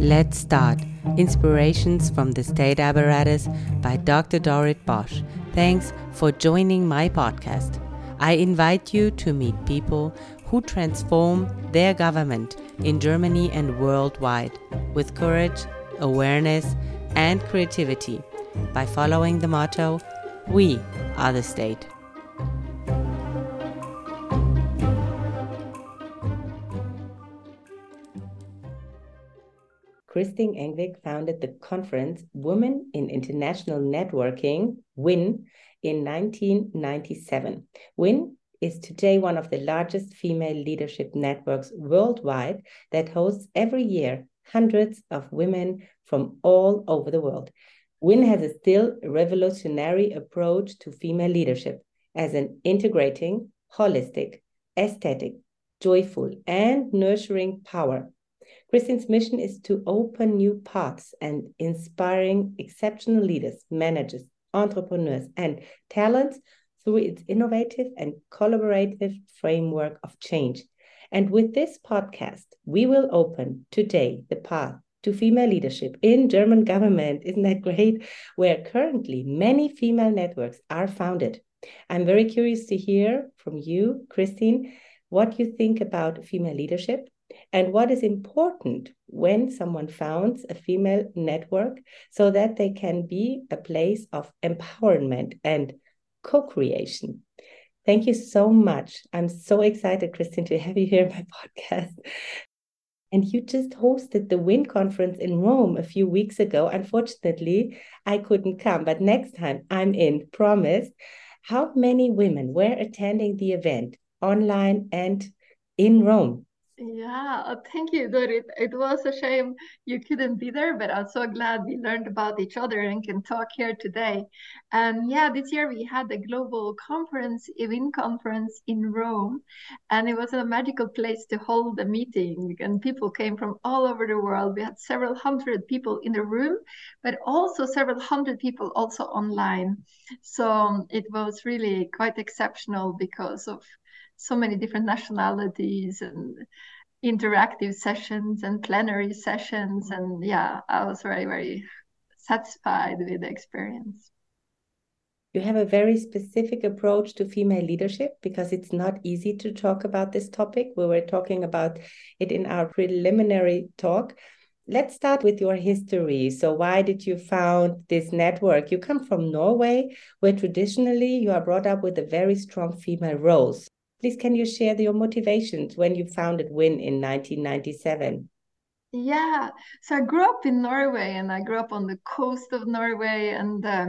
Let's start. Inspirations from the State Apparatus by Dr. Dorit Bosch. Thanks for joining my podcast. I invite you to meet people who transform their government in Germany and worldwide with courage, awareness, and creativity by following the motto We are the state. Christine Engvig founded the conference Women in International Networking, WIN, in 1997. WIN is today one of the largest female leadership networks worldwide that hosts every year hundreds of women from all over the world. WIN has a still revolutionary approach to female leadership as an integrating, holistic, aesthetic, joyful, and nurturing power Christine's mission is to open new paths and inspiring exceptional leaders, managers, entrepreneurs, and talents through its innovative and collaborative framework of change. And with this podcast, we will open today the path to female leadership in German government. Isn't that great? Where currently many female networks are founded. I'm very curious to hear from you, Christine, what you think about female leadership and what is important when someone founds a female network so that they can be a place of empowerment and co creation. Thank you so much. I'm so excited, Christine, to have you here in my podcast. And you just hosted the WIN conference in Rome a few weeks ago. Unfortunately, I couldn't come, but next time I'm in, promise. How many women were attending the event online and in Rome? Yeah, uh, thank you, Dorit. It was a shame you couldn't be there, but I'm so glad we learned about each other and can talk here today. And yeah, this year we had the global conference, WIN conference in Rome, and it was a magical place to hold a meeting. And people came from all over the world. We had several hundred people in the room, but also several hundred people also online. So um, it was really quite exceptional because of so many different nationalities and interactive sessions and plenary sessions. And yeah i was very very satisfied with the experience. You have a very specific approach to female leadership because it's not easy to talk about this topic. We were talking about it in our preliminary talk. Let's start with your history. So why did you found this network? You come from norway where traditionally you are brought up with a very strong female roles Please, can you share your motivations when you founded WIN in 1997? Yeah, so I grew up in Norway and I grew up on the coast of Norway and uh,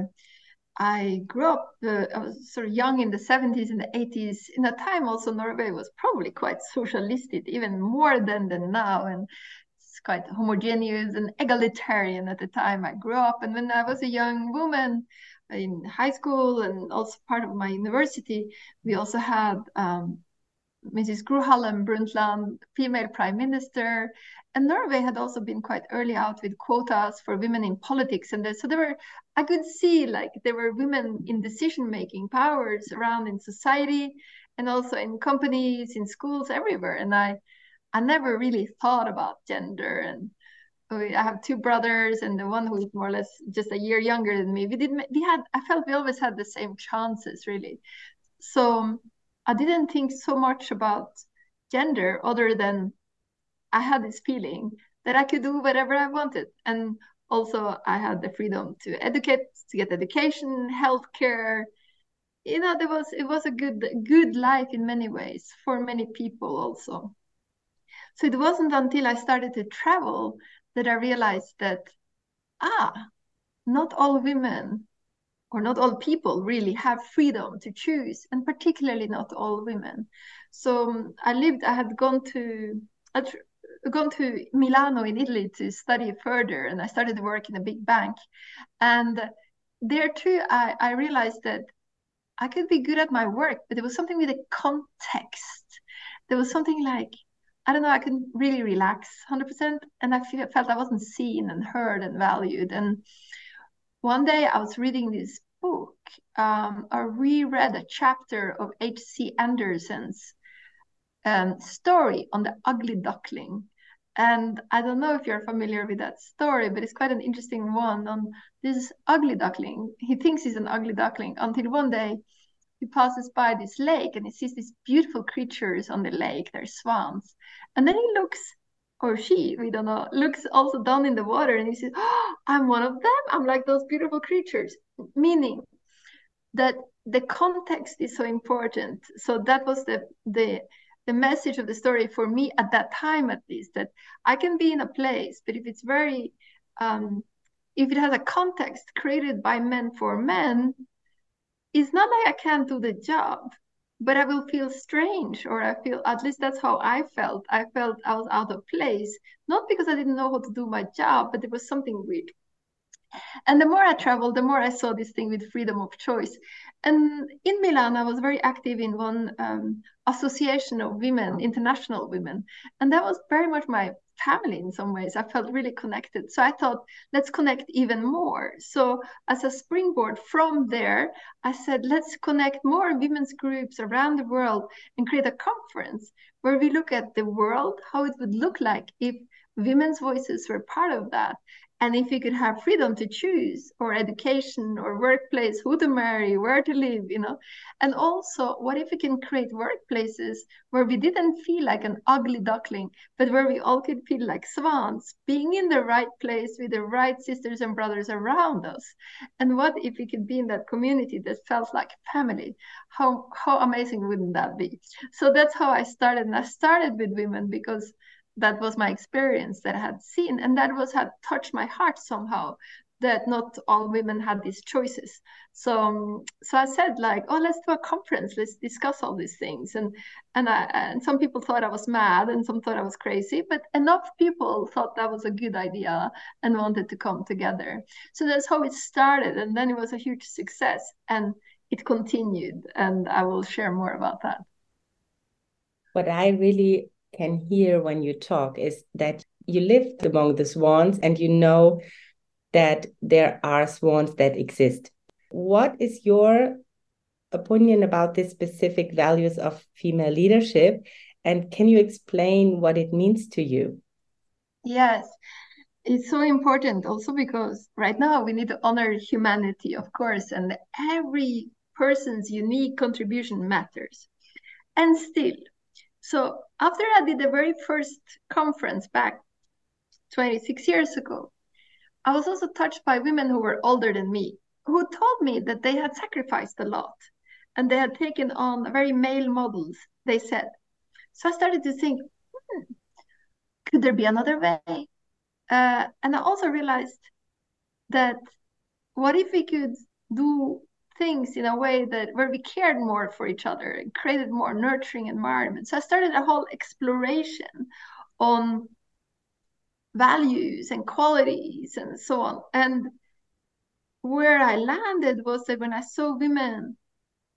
I grew up, uh, I was sort of young in the 70s and the 80s. In that time, also, Norway was probably quite socialistic, even more than, than now. And quite homogeneous and egalitarian at the time I grew up. And when I was a young woman, in high school and also part of my university, we also had um, Mrs. Gro Harlem Brundtland, female prime minister. And Norway had also been quite early out with quotas for women in politics. And so there were, I could see like there were women in decision making powers around in society and also in companies, in schools, everywhere. And I, I never really thought about gender and oh, I have two brothers, and the one who is more or less just a year younger than me. We didn't. we had I felt we always had the same chances really. So um, I didn't think so much about gender other than I had this feeling that I could do whatever I wanted, and also I had the freedom to educate, to get education, healthcare. You know, there was it was a good good life in many ways for many people also. So it wasn't until I started to travel that I realized that, ah, not all women or not all people really have freedom to choose, and particularly not all women. So um, I lived, I had gone to, I'd gone to Milano in Italy to study further, and I started to work in a big bank. And there too, I, I realized that I could be good at my work, but there was something with the context. There was something like I don't know, I couldn't really relax 100%. And I feel, felt I wasn't seen and heard and valued. And one day I was reading this book. Um, I reread a chapter of H.C. Andersen's um, story on the ugly duckling. And I don't know if you're familiar with that story, but it's quite an interesting one on this ugly duckling. He thinks he's an ugly duckling until one day he passes by this lake and he sees these beautiful creatures on the lake. They're swans. And then he looks, or she, we don't know, looks also down in the water and he says, oh, I'm one of them. I'm like those beautiful creatures. Meaning that the context is so important. So that was the the the message of the story for me at that time at least that i can be in a place but if it's very um, if it has a context created by men for men it's not like i can't do the job but i will feel strange or i feel at least that's how i felt i felt i was out of place not because i didn't know how to do my job but there was something weird and the more I traveled, the more I saw this thing with freedom of choice. And in Milan, I was very active in one um, association of women, international women. And that was very much my family in some ways. I felt really connected. So I thought, let's connect even more. So, as a springboard from there, I said, let's connect more women's groups around the world and create a conference where we look at the world, how it would look like if women's voices were part of that and if we could have freedom to choose or education or workplace who to marry where to live you know? And also what if we can create workplaces where we didn't feel like an ugly duckling but where we all could feel like swans being in the right place with the right sisters and brothers around us? And what if we could be in that community that felt like family? How how amazing wouldn't that be? So that's how i started and i started with women because that was my experience that I had seen, and that was had touched my heart somehow. That not all women had these choices. So, um, so I said like, oh, let's do a conference. Let's discuss all these things. And and I and some people thought I was mad, and some thought I was crazy, but enough people thought that was a good idea and wanted to come together. So that's how it started, and then it was a huge success, and it continued. And I will share more about that. What I really can hear when you talk is that you live among the swans and you know that there are swans that exist. What is your opinion about the specific values of female leadership? And can you explain what it means to you? Yes, it's so important also because right now we need to honor humanity, of course, and every person's unique contribution matters. And still, so after I did the very first conference back 26 years ago, I was also touched by women who were older than me, who told me that they had sacrificed a lot and they had taken on very male models, they said. So I started to think, hmm, could there be another way? Uh, and I also realized that what if we could do things in a way that where we cared more for each other and created more nurturing environments. So I started a whole exploration on values and qualities and so on. And where I landed was that when I saw women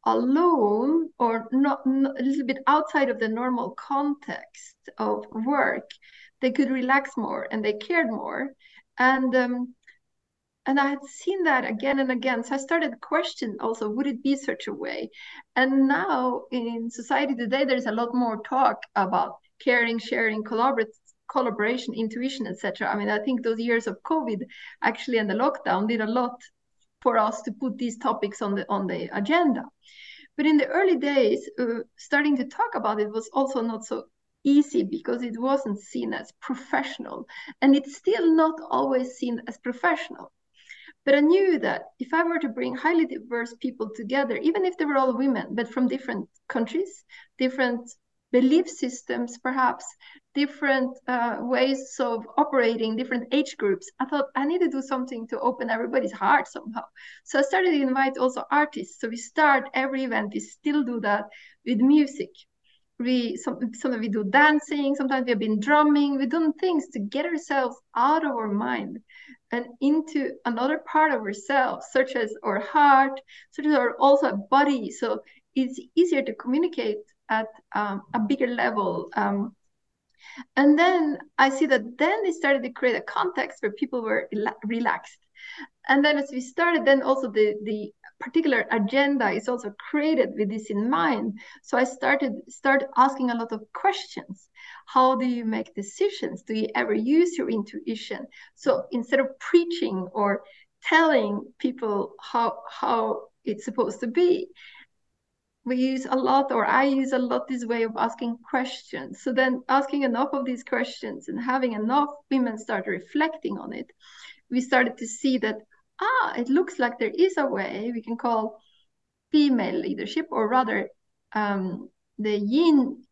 alone or not, not, a little bit outside of the normal context of work, they could relax more and they cared more. And um, and I had seen that again and again. So I started question also, would it be such a way? And now in society today, there's a lot more talk about caring, sharing, collaboration, intuition, etc. I mean, I think those years of COVID actually and the lockdown did a lot for us to put these topics on the on the agenda. But in the early days, uh, starting to talk about it was also not so easy because it wasn't seen as professional and it's still not always seen as professional but I knew that if I were to bring highly diverse people together, even if they were all women, but from different countries, different belief systems, perhaps different uh, ways of operating, different age groups. I thought I need to do something to open everybody's heart somehow. So I started to invite also artists. So we start every event, we still do that with music. We some sometimes we do dancing, sometimes we have been drumming, we've done things to get ourselves out of our mind and into another part of ourselves, such as our heart, such as our also a body. So it's easier to communicate at um, a bigger level. Um, and then I see that then they started to create a context where people were relaxed. And then as we started, then also the, the particular agenda is also created with this in mind. So I started start asking a lot of questions. How do you make decisions? Do you ever use your intuition? So instead of preaching or telling people how how it's supposed to be, we use a lot or i use a lot this way of asking questions so then asking enough of these questions and having enough women start reflecting on it we started to see that ah it looks like there is a way we can call female leadership or rather um, the yin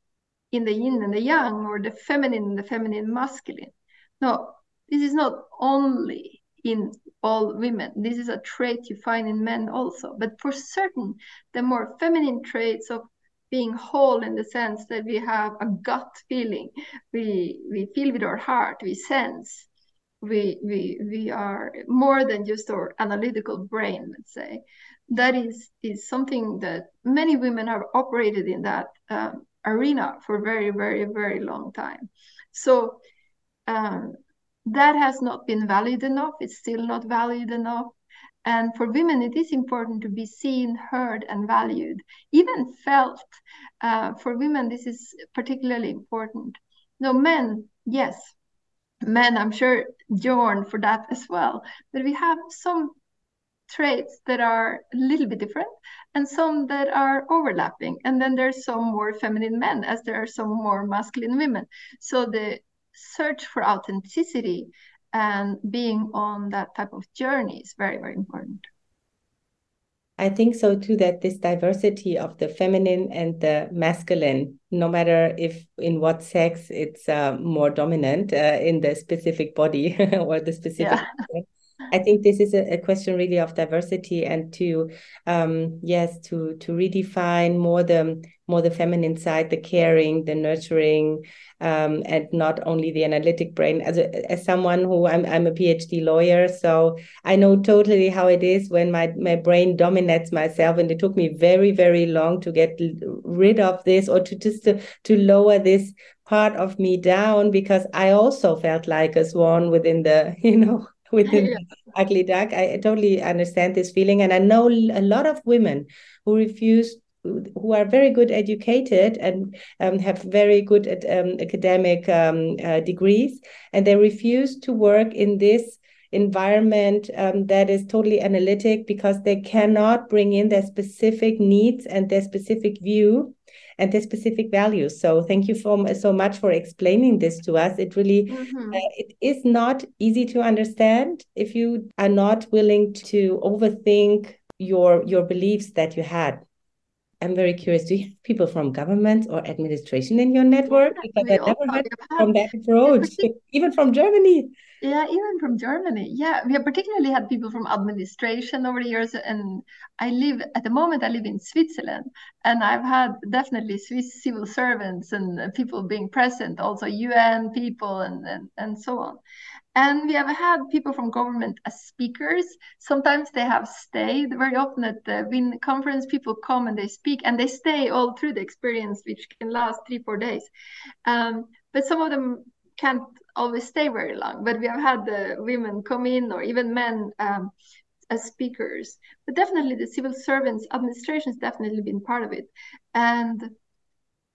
in the yin and the yang or the feminine and the feminine masculine no this is not only in all women. This is a trait you find in men also. But for certain, the more feminine traits of being whole in the sense that we have a gut feeling, we we feel with our heart, we sense, we we we are more than just our analytical brain, let's say. That is is something that many women have operated in that um, arena for very very very long time. So um, that has not been valued enough. It's still not valued enough. And for women, it is important to be seen, heard, and valued, even felt. Uh, for women, this is particularly important. No, men, yes, men, I'm sure yearn for that as well. But we have some traits that are a little bit different and some that are overlapping. And then there's some more feminine men as there are some more masculine women. So the search for authenticity and being on that type of journey is very, very important. I think so too that this diversity of the feminine and the masculine, no matter if in what sex it's uh, more dominant uh, in the specific body or the specific yeah. I think this is a, a, question really of diversity and to um, yes to to redefine more the more the feminine side, the caring, the nurturing, um, and not only the analytic brain. As a, as someone who I'm I'm a PhD lawyer, so I know totally how it is when my my brain dominates myself, and it took me very very long to get rid of this or to just to, to lower this part of me down because I also felt like a swan within the you know within yeah. ugly duck. I totally understand this feeling, and I know a lot of women who refuse who are very good educated and um, have very good um, academic um, uh, degrees, and they refuse to work in this environment um, that is totally analytic because they cannot bring in their specific needs and their specific view and their specific values. So thank you for, so much for explaining this to us. It really mm-hmm. uh, it is not easy to understand if you are not willing to overthink your your beliefs that you had. I'm very curious. Do you have people from government or administration in your network? Because I never heard from that approach, even from Germany. Yeah, even from Germany. Yeah, we have particularly had people from administration over the years. And I live at the moment, I live in Switzerland, and I've had definitely Swiss civil servants and people being present, also UN people, and and, and so on. And we have had people from government as speakers. Sometimes they have stayed. Very often at the WIN conference, people come and they speak and they stay all through the experience, which can last three, four days. Um, but some of them can't always stay very long. But we have had the women come in or even men um, as speakers. But definitely the civil servants, administration has definitely been part of it. And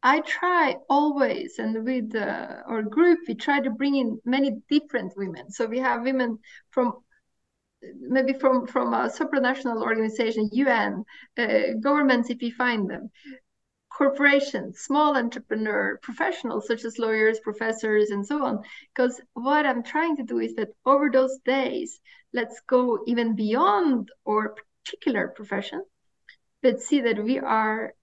I try always, and with uh, our group, we try to bring in many different women. So we have women from maybe from from a supranational organization, UN, uh, governments if we find them, corporations, small entrepreneur, professionals such as lawyers, professors, and so on. Because what I'm trying to do is that over those days, let's go even beyond our particular profession, but see that we are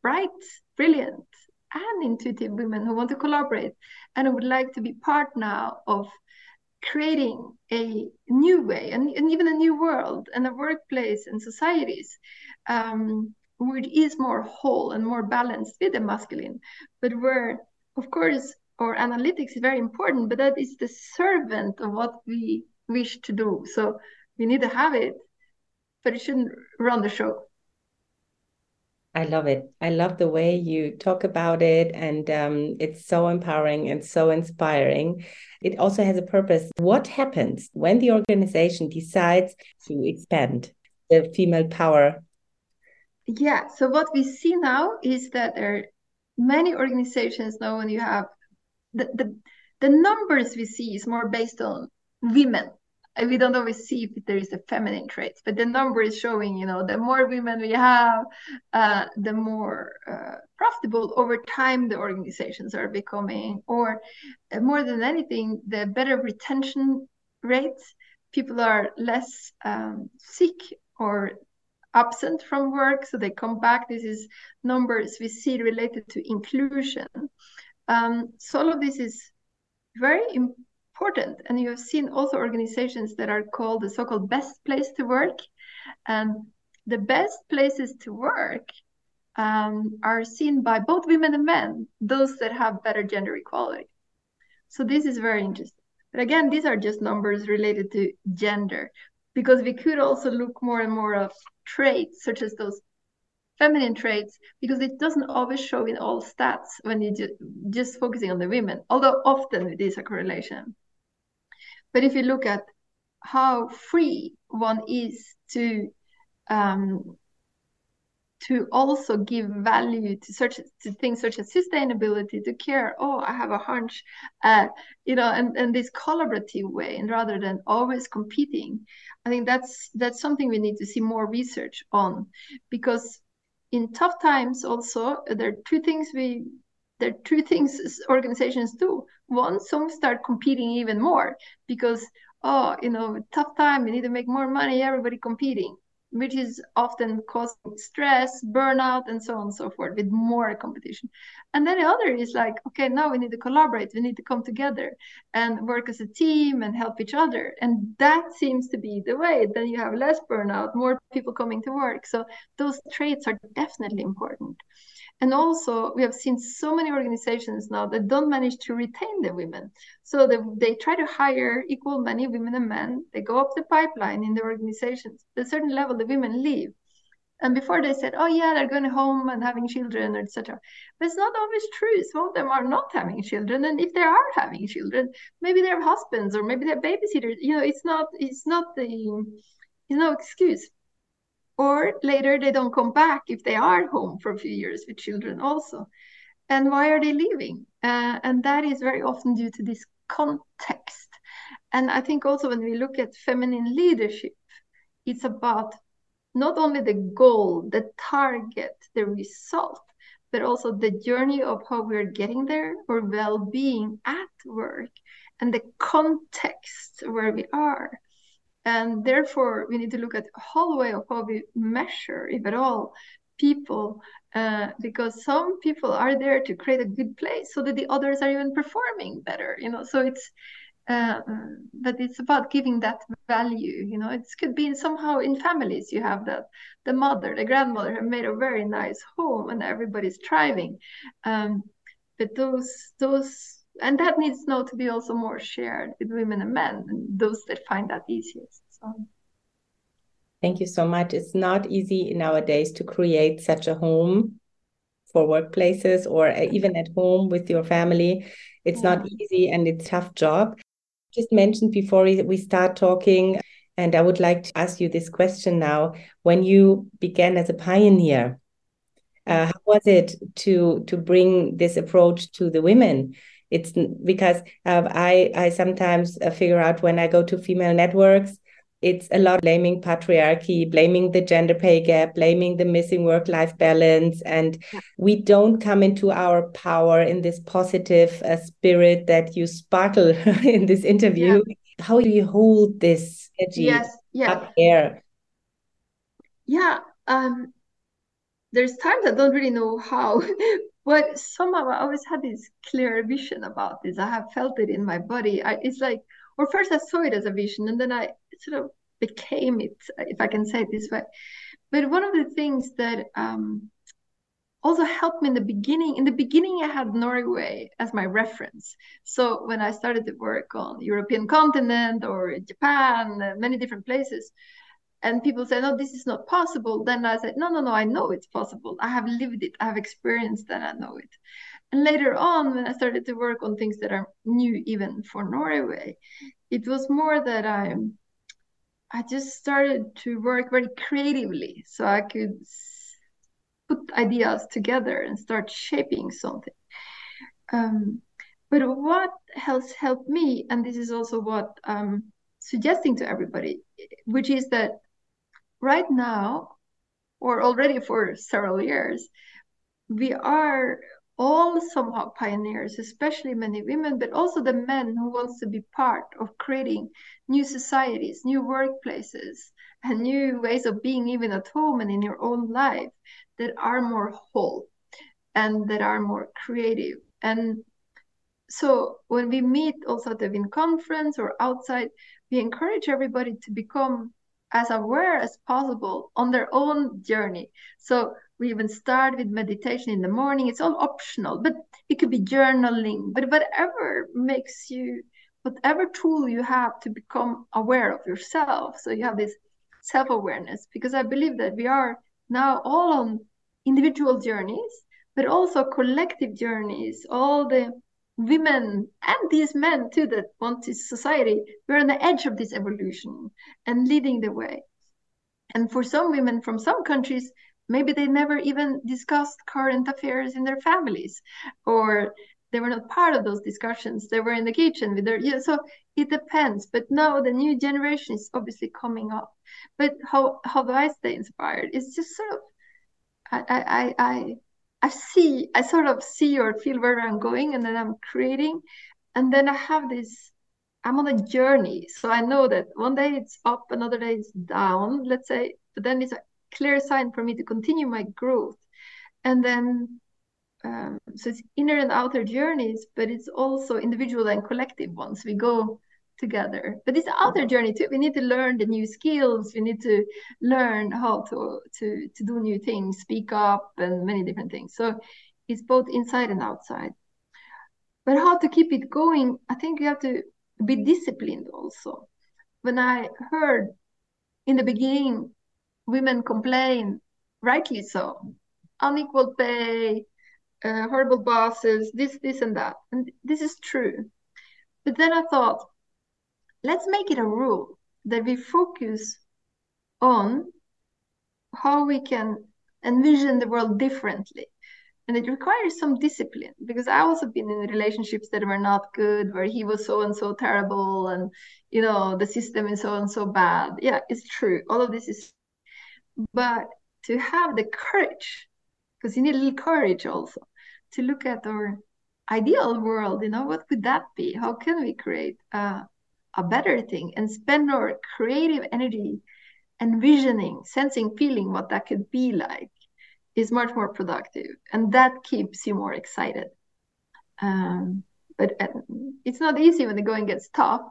bright, brilliant, and intuitive women who want to collaborate and would like to be part now of creating a new way and, and even a new world and a workplace and societies um, which is more whole and more balanced with the masculine, but where, of course, our analytics is very important, but that is the servant of what we wish to do. So we need to have it, but it shouldn't run the show. I love it. I love the way you talk about it, and um, it's so empowering and so inspiring. It also has a purpose. What happens when the organization decides to expand? the female power? Yeah. So what we see now is that there are many organizations now when you have the, the the numbers we see is more based on women we don't always see if there is a feminine traits, but the number is showing, you know, the more women we have, uh, the more uh, profitable over time the organizations are becoming, or uh, more than anything, the better retention rates. People are less um, sick or absent from work, so they come back. This is numbers we see related to inclusion. Um, so all of this is very important. And you have seen also organizations that are called the so-called best place to work. And the best places to work um, are seen by both women and men, those that have better gender equality. So this is very interesting. But again, these are just numbers related to gender, because we could also look more and more of traits such as those feminine traits, because it doesn't always show in all stats when you just, just focusing on the women, although often it is a correlation. But if you look at how free one is to um, to also give value to such to things such as sustainability, to care. Oh, I have a hunch, uh, you know, and and this collaborative way, and rather than always competing, I think that's that's something we need to see more research on, because in tough times also there are two things we there are two things organizations do. One, some start competing even more because, oh, you know, tough time, we need to make more money, everybody competing, which is often causing stress, burnout, and so on and so forth with more competition. And then the other is like, okay, now we need to collaborate, we need to come together and work as a team and help each other. And that seems to be the way. Then you have less burnout, more people coming to work. So those traits are definitely important. And also, we have seen so many organizations now that don't manage to retain the women. So they, they try to hire equal many women and men. They go up the pipeline in the organizations. At a certain level, the women leave. And before they said, oh, yeah, they're going home and having children, etc. But it's not always true. Some of them are not having children. And if they are having children, maybe they have husbands or maybe they're babysitters. You know, it's not, it's not the, it's no excuse or later they don't come back if they are home for a few years with children also. And why are they leaving? Uh, and that is very often due to this context. And i think also when we look at feminine leadership it's about not only the goal the target the result but also the journey of how we're getting there or well-being at work and the context where we are and therefore, we need to look at the whole way of how we measure, if at all, people, uh, because some people are there to create a good place so that the others are even performing better, you know. So it's, uh, but it's about giving that value, you know. It could be in somehow in families you have that the mother, the grandmother have made a very nice home and everybody's thriving. Um, but those those and that needs now to be also more shared with women and men and those that find that easiest so. Thank you so much. It's not easy nowadays to create such a home for workplaces or uh, even at home with your family. It's yeah. not easy and it's a tough job. Just mentioned before we start talking and i would like to ask you this question now. When you began as a pioneer uh, how was it to to bring this approach to the women it's because uh, I I sometimes uh, figure out when I go to female networks, it's a lot blaming patriarchy, blaming the gender pay gap, blaming the missing work life balance. And yeah. we don't come into our power in this positive uh, spirit that you sparkle in this interview. Yeah. How do you hold this energy yes, yeah. up there? Yeah. Um, there's times I don't really know how, but somehow I always had this clear vision about this. I have felt it in my body. I, it's like, or first I saw it as a vision, and then I sort of became it, if I can say it this way. But one of the things that um, also helped me in the beginning, in the beginning, I had Norway as my reference. So when I started to work on European continent or Japan, many different places, and people say no this is not possible. Then i said no no no i know it's possible. I have lived it. I have experienced that. I know it. And later on when i started to work on things that are new even for norway it was more that i I just started to work very creatively so I could put ideas together and start shaping something. Um, but what has helped me, and this is also what I'm suggesting to everybody, which is that right now, or already for several years, we are all somehow pioneers, especially many women, but also the men who wants to be part of creating new societies, new workplaces, and new ways of being even at home and in your own life that are more whole and that are more creative. And so when we meet also at the WIN conference or outside, we encourage everybody to become as aware as possible on their own journey. So we even start with meditation in the morning. It's all optional, but it could be journaling, but whatever makes you, whatever tool you have to become aware of yourself. So you have this self awareness, because I believe that we are now all on individual journeys, but also collective journeys. All the women and these men too that want this society, we're on the edge of this evolution and leading the way. And for some women from some countries, maybe they never even discussed current affairs in their families or they were not part of those discussions. They were in the kitchen with their yeah so it depends. But now the new generation is obviously coming up. But how how do i stay inspired? It's just sort of i i i i see i sort of see or feel where i'm going and then i'm creating and then i have this i'm on a journey so i know that one day it's up another day it's down let's say but then it's a clear sign for me to continue my growth. And then, um, so it's inner and outer journeys, but it's also individual and collective ones. We go together. But it's other journey too. We need to learn the new skills. We need to learn how to to to do new things, speak up, and many different things. So it's both inside and outside. But how to keep it going? I think you have to be disciplined also. When I heard in the beginning women complain, rightly so, unequal pay, uh, horrible bosses, this, this, and that. And this is true. But then I thought, let's make it a rule that we focus on how we can envision the world differently. And it requires some discipline because I also been in relationships that were not good, where he was so and so terrible, and you know the system is so and so bad. Yeah, it's true. All of this is but to have the courage because you need a little courage also to look at our ideal world you know what could that be how can we create a, a better thing and spend our creative energy envisioning sensing feeling what that could be like is much more productive and that keeps you more excited um, but it's not easy when the going gets tough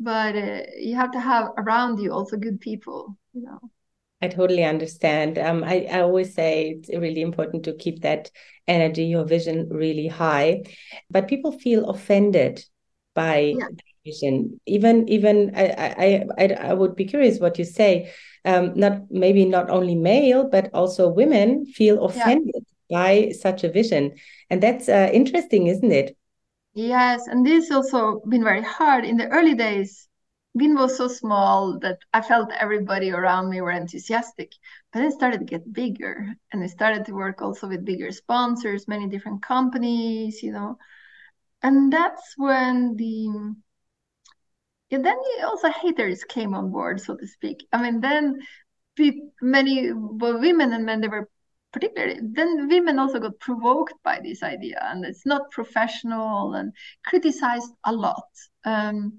but uh, you have to have around you also good people you know I totally understand. Um, I, I always say it's really important to keep that energy, your vision really high. But people feel offended by yeah. Vision. Even even I, I I I would be curious what you say. Um, not maybe not only male, but also women feel offended yeah. by such a vision, and that's uh, interesting, isn't it? Yes, and this also been very hard in the early days WIN was so small that I felt everybody around me were enthusiastic. But it started to get bigger and I started to work also with bigger sponsors, many different companies, you know. And that's when the yeah, then also haters came on board, so to speak. I mean, then many well, women and men they were particularly then women also got provoked by this idea and it's not professional and criticized a lot. Um,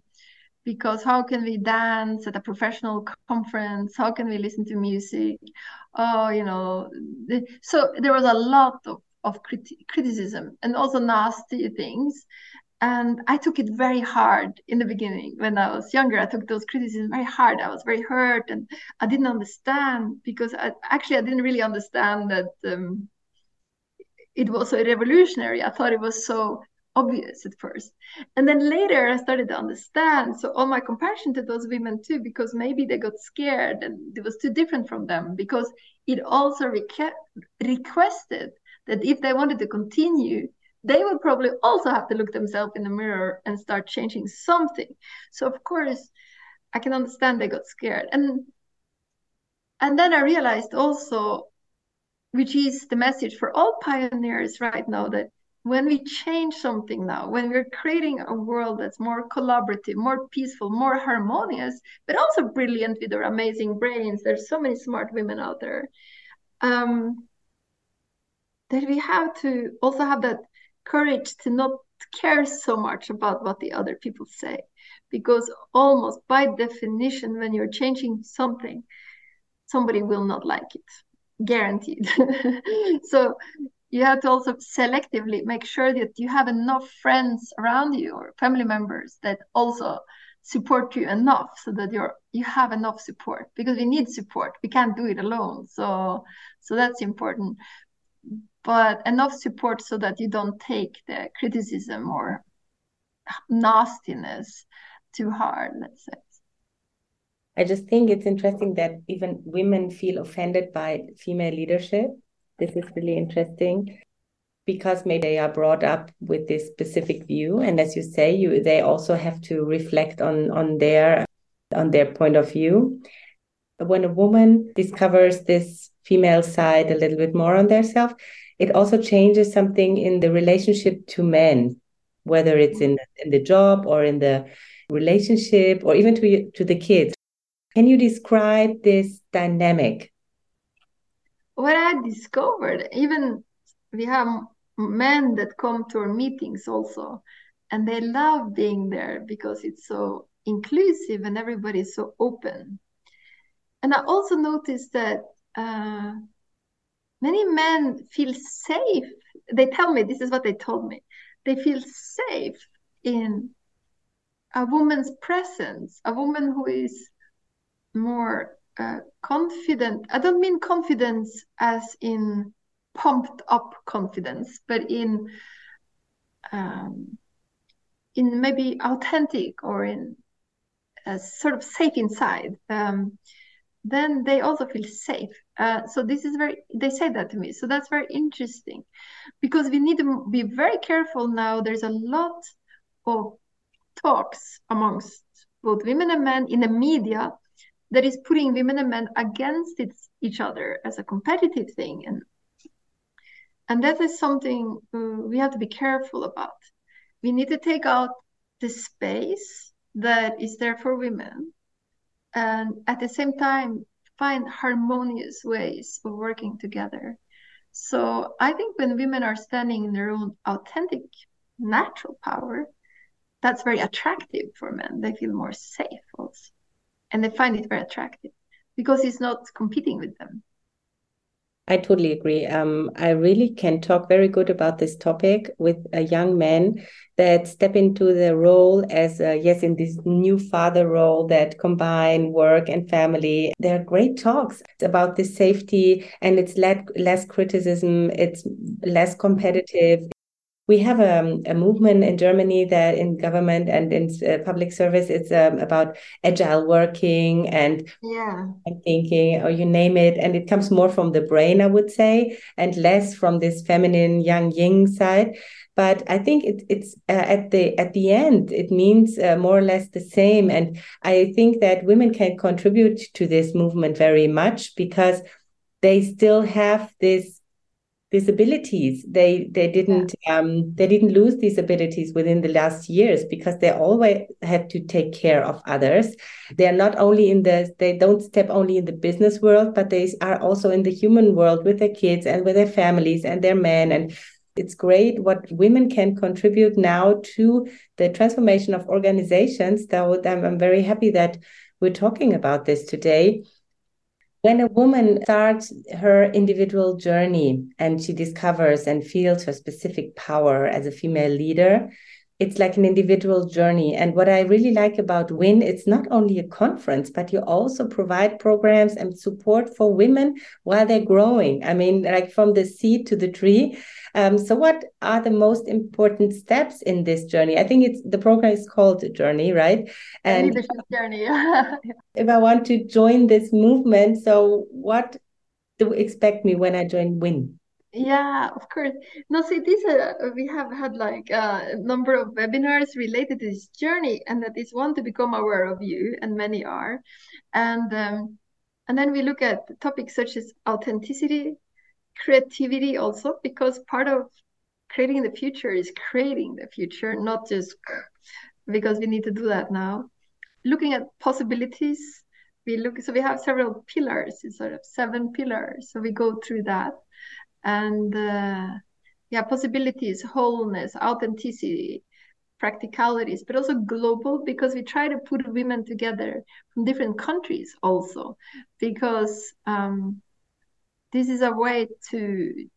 because how can we dance at a professional conference how can we listen to music oh you know so there was a lot of, of criti- criticism and also nasty things and i took it very hard in the beginning when i was younger i took those criticisms very hard i was very hurt and i didn't understand because I, actually i didn't really understand that um, it was so revolutionary i thought it was so obvious at first. And then later I started to understand. So all my compassion to those women too, because maybe they got scared and it was too different from them, because it also requ- requested that if they wanted to continue, they would probably also have to look themselves in the mirror and start changing something. So of course, I can understand they got scared. And and then I realized also, which is the message for all pioneers right now, that when we change something now, when we're creating a world that's more collaborative, more peaceful, more harmonious, but also brilliant with their amazing brains, there's so many smart women out there. Um, that we have to also have that courage to not care so much about what the other people say. Because almost by definition when you're changing something somebody will not like it. Guaranteed. So you have to also selectively make sure that you have enough friends around you or family members that also support you enough so that you're you have enough support. Because we need support. We can't do it alone. So so that's important but enough support so that you don't take the criticism or nastiness too hard let's say. I just think it's interesting that even women feel offended by female leadership. This is really interesting because maybe they are brought up with this specific view. And as you say you they also have to reflect on on their on their point of view. When a woman discovers this female side a little bit more on their self. It also changes something in the relationship to men whether it's in in the job or in the relationship or even to to the kids. Can you describe this dynamic? What i discovered even we have men that come to our meetings also and they love being there because it's so inclusive and everybody is so open. And i also noticed that uh, many men feel safe. They tell me, this is what they told me. They feel safe in a woman's presence, a woman who is more uh, confident. I don't mean confidence as in pumped up confidence, but in um, in maybe authentic or in sort of safe inside. Um, then they also feel safe. Uh, so this is very, they say that to me. So that's very interesting because we need to be very careful now. There's a lot of talks amongst both women and men in the media that is putting women and men against each other as a competitive thing. And, and that is something uh, we have to be careful about. We need to take out the space that is there for women and at the same time find harmonious ways of working together. So I think when women are standing in their own authentic, natural power, that's very attractive for men. They feel more safe also. And they find it very attractive because it's not competing with them. I totally agree. Um, I really can talk very good about this topic with a young man that step into the role as a, yes, in this new father role that combine work and family. There are great talks It's about this safety, and it's less less criticism. It's less competitive we have a, a, movement in Germany that in government and in uh, public service, it's um, about agile working and yeah. thinking, or you name it. And it comes more from the brain, I would say, and less from this feminine yang yin side. But I think it, it's uh, at the at the end, it means uh, more or less the same. And I think that women can contribute to this movement very much because they still have this these abilities they they didn't yeah. um, they didn't lose these abilities within the last years because they always had to take care of others. They are not only in the they don't step only in the business world but they are also in the human world with their kids and with their families and their men. And it's great what women can contribute now to the transformation of organizations so I'm, I'm very happy that we're talking about this today when a woman starts her individual journey and she discovers and feels her specific power as a female leader, it's like an individual journey. And what I really like about WIN, it's not only a conference, but you also provide programs and support for women while they're growing. I mean, like from the seed to the tree. Um, so, what are the most important steps in this journey? I think it's the program is called Journey, right? And leadership journey. if I want to join this movement, so what do expect me when I join WIN? Yeah, of course. No, see, this uh, we have had like a number of webinars related to this journey, and that is one to become aware of you, and many are, and um, and then we look at topics such as authenticity, creativity, also because part of creating the future is creating the future, not just because we need to do that now. Looking at possibilities, we look. So we have several pillars, sort of seven pillars. So we go through that and uh, yeah possibilities wholeness authenticity practicalities but also global because we try to put women together from different countries also because um, this is a way to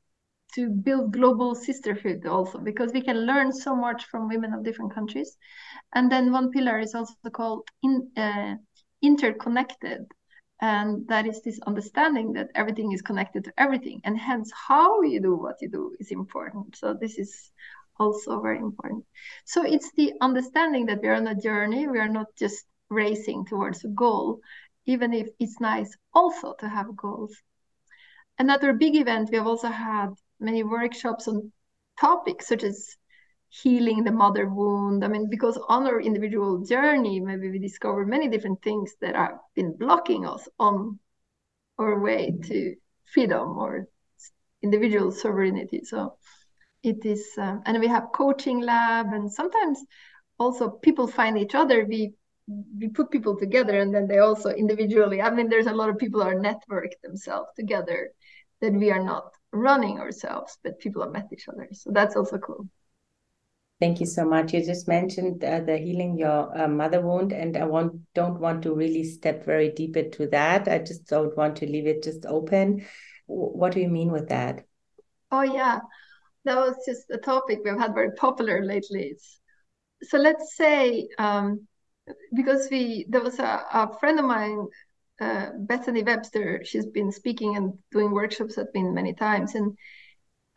to build global sisterhood also because we can learn so much from women of different countries. And then one pillar is also called in, uh, interconnected. And that is this understanding that everything is connected to everything. And hence how you do what you do is important. So this is also very important. So it's the understanding that we're on a journey. We are not just racing towards a goal even if it's nice also to have goals another big event we have also had many workshops on topics such as healing the mother wound. I mean, because on our individual journey, maybe we discover many different things that have been blocking us on our way to freedom or individual sovereignty. So it is, um, and we have coaching lab, and sometimes also people find each other. We we put people together, and then they also individually. I mean, there's a lot of people who are networked themselves together that we are not running ourselves, but people have met each other. So that's also cool. Thank you so much. You just mentioned uh, the healing your uh, mother wound, and I want don't want to really step very deep into that. I just don't want to leave it just open. What do you mean with that? Oh yeah, that was just a topic we've had very popular lately. So let's say um, because we there was a, a friend of mine, uh, Bethany Webster. She's been speaking and doing workshops at been many times, and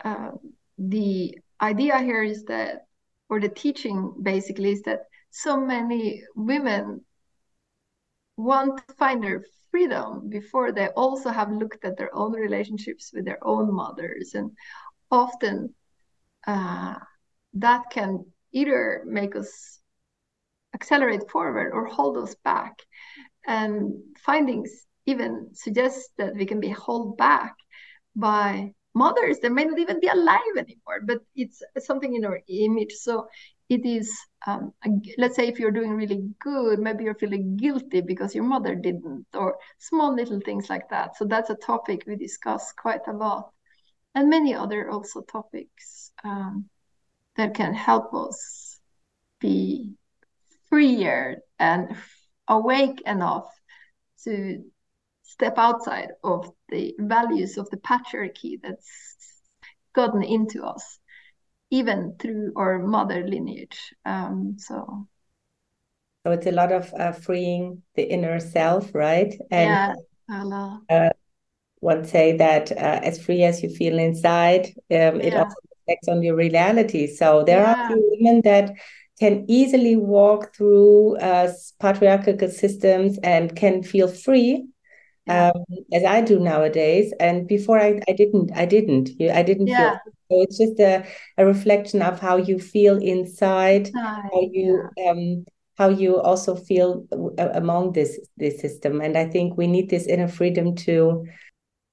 uh, the idea here is that or the teaching basically is that so many women want to find their freedom before they also have looked at their own relationships with their own mothers and often uh, that can either make us accelerate forward or hold us back. And findings even suggest that we can be held back by mothers that may not even be alive anymore but it's something in our image. So it is um, let's say if you're doing really good maybe you're feeling guilty because your mother didn't or small little things like that. So that's a topic we discuss quite a lot. And many other also topics um, that can help us be freer and awake enough to step outside of the values of the patriarchy that's gotten into us, even through our mother lineage. Um, so. So it's a lot of uh, freeing the inner self, right? And, yeah, uh, one say that uh, as free as you feel inside, um, it also reflects on your reality. So there yeah. are women that can easily walk through uh, patriarchal systems and can feel free um, as I do nowadays. And before I, I didn't, I didn't, I didn't yeah. feel. So it's just a, a reflection of how you feel inside, how you yeah. um, how you also feel among this this system. And I think we need this inner freedom to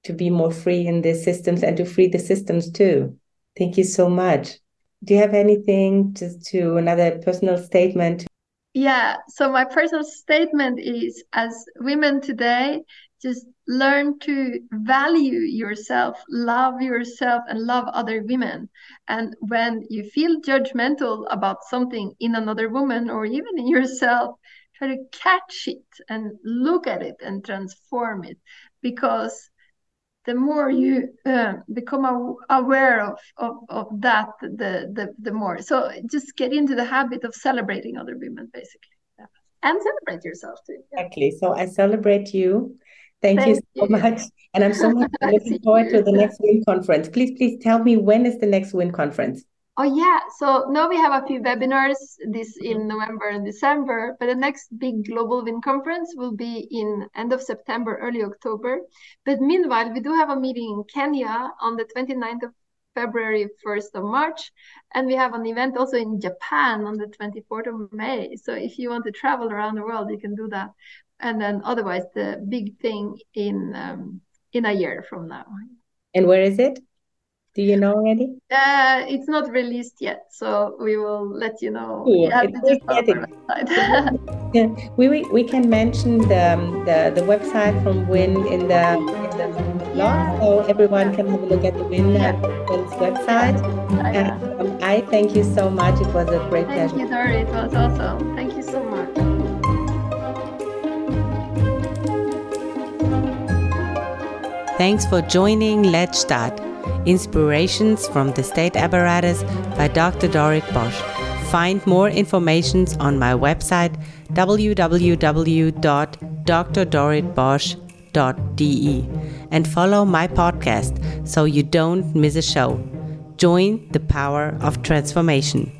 to be more free in these systems and to free the systems too. Thank you so much. Do you have anything just to another personal statement? Yeah, so my personal statement is as women today, just learn to value yourself, love yourself, and love other women. And when you feel judgmental about something in another woman or even in yourself, try to catch it and look at it and transform it because the more you uh, become aware of, of, of that the, the the more so just get into the habit of celebrating other women basically and celebrate yourself too yeah. exactly so i celebrate you Thank, Thank you so you. much. And I'm so much looking forward to the next WIN conference. Please, please tell me when is the next WIN conference? Oh yeah, so now we have a few webinars this in November and December, but the next big global WIN conference will be in end of September, early October. But meanwhile, we do have a meeting in Kenya on the 29th of February, 1st of March, and we have an event also in Japan on the 24th of May. So if you want to travel around the world, you can do that. And then otherwise, the big thing in um, in a year from now. And where is it? Do you know already? Uh, it's not released yet, so we will let you know. Cool. yeah, we, we we can mention the um, the, the website from WIN in the in the blog, yeah. so everyone can have a look at the WIN yeah. website. And um, I thank you so much. It was a great thank pleasure. Thank you, Dory. It was awesome. Thank you so much. Thanks for joining Let's Start. Inspirations from the State Apparatus by Dr. Dorit Bosch. Find more information on my website www.drdoritbosch.de and follow my podcast so you don't miss a show. Join the power of transformation.